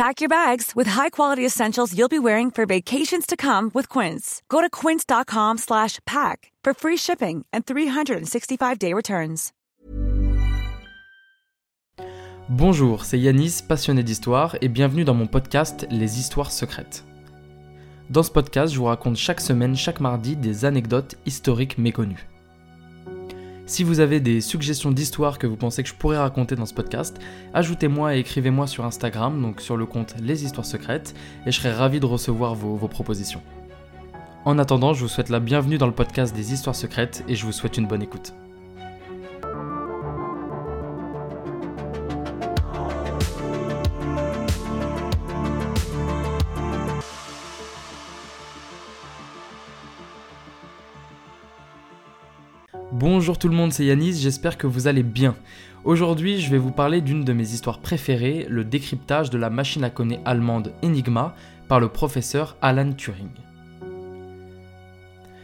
Pack your bags with high-quality essentials you'll be wearing for vacations to come with Quince. Go to quince.com slash pack for free shipping and 365-day returns. Bonjour, c'est Yanis, passionné d'histoire, et bienvenue dans mon podcast Les Histoires secrètes. Dans ce podcast, je vous raconte chaque semaine, chaque mardi, des anecdotes historiques méconnues. Si vous avez des suggestions d'histoires que vous pensez que je pourrais raconter dans ce podcast, ajoutez-moi et écrivez-moi sur Instagram, donc sur le compte Les Histoires Secrètes, et je serai ravi de recevoir vos, vos propositions. En attendant, je vous souhaite la bienvenue dans le podcast des Histoires Secrètes et je vous souhaite une bonne écoute. Bonjour tout le monde, c'est Yanis, j'espère que vous allez bien. Aujourd'hui, je vais vous parler d'une de mes histoires préférées, le décryptage de la machine à connaître allemande Enigma par le professeur Alan Turing.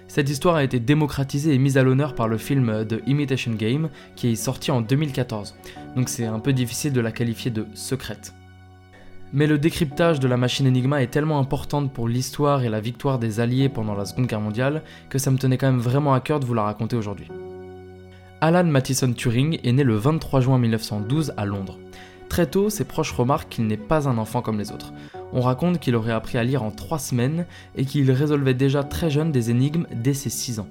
Cette histoire a été démocratisée et mise à l'honneur par le film The Imitation Game qui est sorti en 2014, donc c'est un peu difficile de la qualifier de secrète. Mais le décryptage de la machine Enigma est tellement importante pour l'histoire et la victoire des Alliés pendant la Seconde Guerre mondiale que ça me tenait quand même vraiment à cœur de vous la raconter aujourd'hui. Alan Mathison Turing est né le 23 juin 1912 à Londres. Très tôt, ses proches remarquent qu'il n'est pas un enfant comme les autres. On raconte qu'il aurait appris à lire en 3 semaines et qu'il résolvait déjà très jeune des énigmes dès ses 6 ans.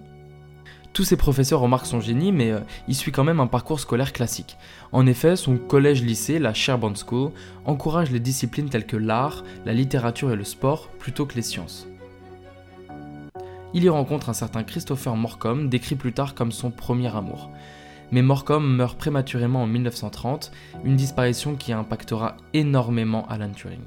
Tous ses professeurs remarquent son génie, mais euh, il suit quand même un parcours scolaire classique. En effet, son collège-lycée, la Sherborne School, encourage les disciplines telles que l'art, la littérature et le sport plutôt que les sciences. Il y rencontre un certain Christopher Morcom, décrit plus tard comme son premier amour. Mais Morcom meurt prématurément en 1930, une disparition qui impactera énormément Alan Turing.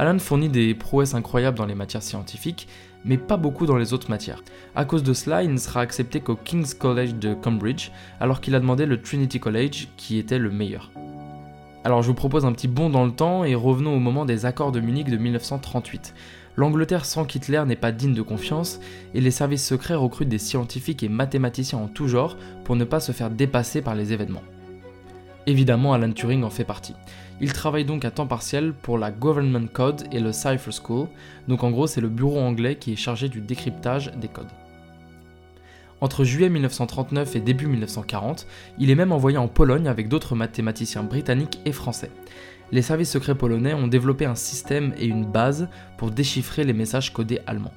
Alan fournit des prouesses incroyables dans les matières scientifiques, mais pas beaucoup dans les autres matières. À cause de cela, il ne sera accepté qu'au King's College de Cambridge, alors qu'il a demandé le Trinity College, qui était le meilleur. Alors je vous propose un petit bond dans le temps et revenons au moment des accords de Munich de 1938. L'Angleterre sans Hitler n'est pas digne de confiance et les services secrets recrutent des scientifiques et mathématiciens en tout genre pour ne pas se faire dépasser par les événements. Évidemment, Alan Turing en fait partie. Il travaille donc à temps partiel pour la Government Code et le Cipher School, donc en gros c'est le bureau anglais qui est chargé du décryptage des codes. Entre juillet 1939 et début 1940, il est même envoyé en Pologne avec d'autres mathématiciens britanniques et français. Les services secrets polonais ont développé un système et une base pour déchiffrer les messages codés allemands.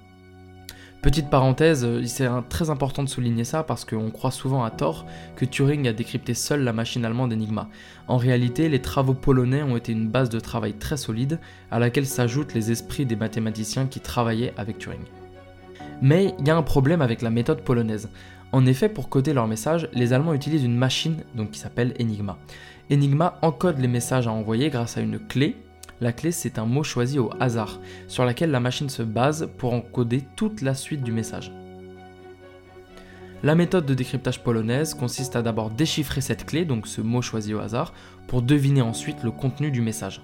Petite parenthèse, euh, c'est très important de souligner ça parce qu'on croit souvent à tort que Turing a décrypté seul la machine allemande Enigma. En réalité, les travaux polonais ont été une base de travail très solide à laquelle s'ajoutent les esprits des mathématiciens qui travaillaient avec Turing. Mais il y a un problème avec la méthode polonaise. En effet, pour coder leurs messages, les Allemands utilisent une machine donc, qui s'appelle Enigma. Enigma encode les messages à envoyer grâce à une clé la clé, c'est un mot choisi au hasard, sur laquelle la machine se base pour encoder toute la suite du message. La méthode de décryptage polonaise consiste à d'abord déchiffrer cette clé, donc ce mot choisi au hasard, pour deviner ensuite le contenu du message.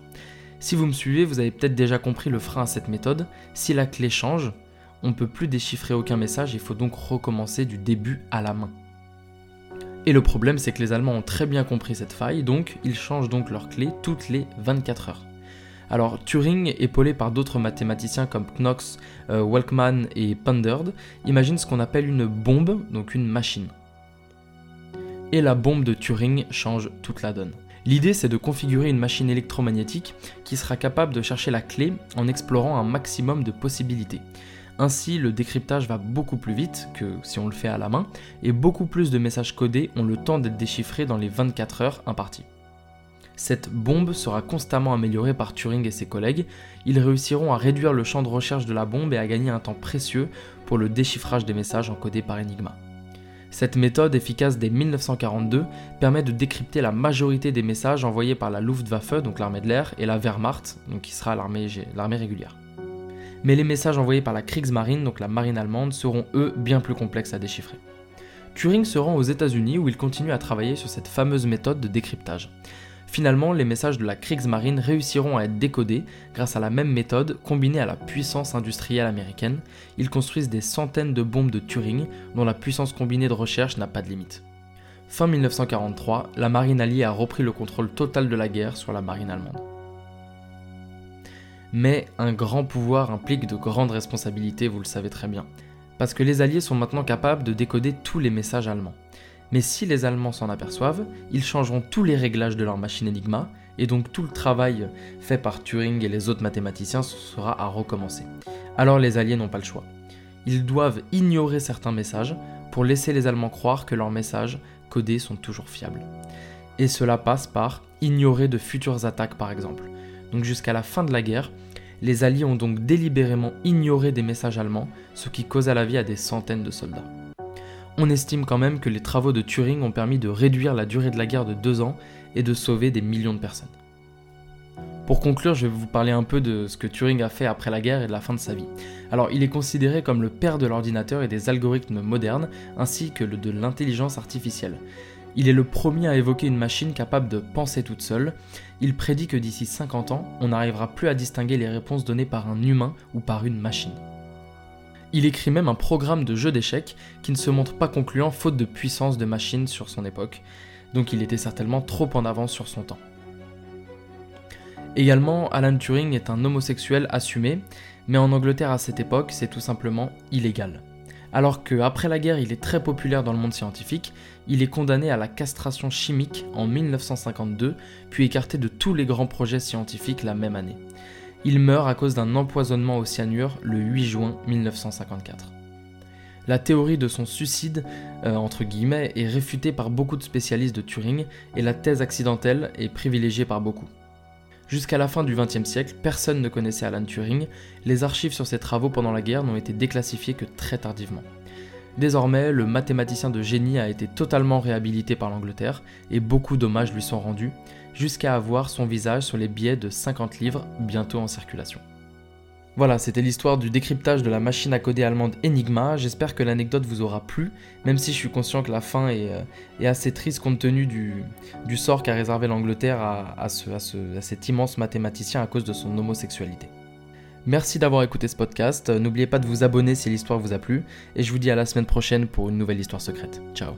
Si vous me suivez, vous avez peut-être déjà compris le frein à cette méthode. Si la clé change, on ne peut plus déchiffrer aucun message, il faut donc recommencer du début à la main. Et le problème, c'est que les Allemands ont très bien compris cette faille, donc ils changent donc leur clé toutes les 24 heures. Alors Turing, épaulé par d'autres mathématiciens comme Knox, euh, Walkman et Panderd, imagine ce qu'on appelle une bombe, donc une machine. Et la bombe de Turing change toute la donne. L'idée c'est de configurer une machine électromagnétique qui sera capable de chercher la clé en explorant un maximum de possibilités. Ainsi, le décryptage va beaucoup plus vite que si on le fait à la main, et beaucoup plus de messages codés ont le temps d'être déchiffrés dans les 24 heures imparties. Cette bombe sera constamment améliorée par Turing et ses collègues. Ils réussiront à réduire le champ de recherche de la bombe et à gagner un temps précieux pour le déchiffrage des messages encodés par Enigma. Cette méthode, efficace dès 1942, permet de décrypter la majorité des messages envoyés par la Luftwaffe, donc l'armée de l'air, et la Wehrmacht, qui sera l'armée régulière. Mais les messages envoyés par la Kriegsmarine, donc la marine allemande, seront eux bien plus complexes à déchiffrer. Turing se rend aux États-Unis où il continue à travailler sur cette fameuse méthode de décryptage. Finalement, les messages de la Kriegsmarine réussiront à être décodés grâce à la même méthode combinée à la puissance industrielle américaine. Ils construisent des centaines de bombes de Turing dont la puissance combinée de recherche n'a pas de limite. Fin 1943, la marine alliée a repris le contrôle total de la guerre sur la marine allemande. Mais un grand pouvoir implique de grandes responsabilités, vous le savez très bien. Parce que les Alliés sont maintenant capables de décoder tous les messages allemands. Mais si les Allemands s'en aperçoivent, ils changeront tous les réglages de leur machine Enigma, et donc tout le travail fait par Turing et les autres mathématiciens sera à recommencer. Alors les Alliés n'ont pas le choix. Ils doivent ignorer certains messages pour laisser les Allemands croire que leurs messages codés sont toujours fiables. Et cela passe par ignorer de futures attaques par exemple. Donc jusqu'à la fin de la guerre, les Alliés ont donc délibérément ignoré des messages allemands, ce qui causa la vie à des centaines de soldats on estime quand même que les travaux de Turing ont permis de réduire la durée de la guerre de deux ans et de sauver des millions de personnes. Pour conclure, je vais vous parler un peu de ce que Turing a fait après la guerre et de la fin de sa vie. Alors, il est considéré comme le père de l'ordinateur et des algorithmes modernes, ainsi que de l'intelligence artificielle. Il est le premier à évoquer une machine capable de penser toute seule. Il prédit que d'ici 50 ans, on n'arrivera plus à distinguer les réponses données par un humain ou par une machine. Il écrit même un programme de jeu d'échecs qui ne se montre pas concluant faute de puissance de machine sur son époque, donc il était certainement trop en avance sur son temps. Également, Alan Turing est un homosexuel assumé, mais en Angleterre à cette époque, c'est tout simplement illégal. Alors qu'après la guerre, il est très populaire dans le monde scientifique, il est condamné à la castration chimique en 1952, puis écarté de tous les grands projets scientifiques la même année. Il meurt à cause d'un empoisonnement au cyanure le 8 juin 1954. La théorie de son suicide, euh, entre guillemets, est réfutée par beaucoup de spécialistes de Turing et la thèse accidentelle est privilégiée par beaucoup. Jusqu'à la fin du XXe siècle, personne ne connaissait Alan Turing, les archives sur ses travaux pendant la guerre n'ont été déclassifiées que très tardivement. Désormais, le mathématicien de génie a été totalement réhabilité par l'Angleterre et beaucoup d'hommages lui sont rendus, jusqu'à avoir son visage sur les billets de 50 livres bientôt en circulation. Voilà, c'était l'histoire du décryptage de la machine à coder allemande Enigma. J'espère que l'anecdote vous aura plu, même si je suis conscient que la fin est, euh, assez triste compte tenu du, sort qu'a réservé l'Angleterre à cet immense mathématicien à cause de son homosexualité. Merci d'avoir écouté ce podcast. N'oubliez pas de vous abonner si l'histoire vous a plu. Et je vous dis à la semaine prochaine pour une nouvelle histoire secrète. Ciao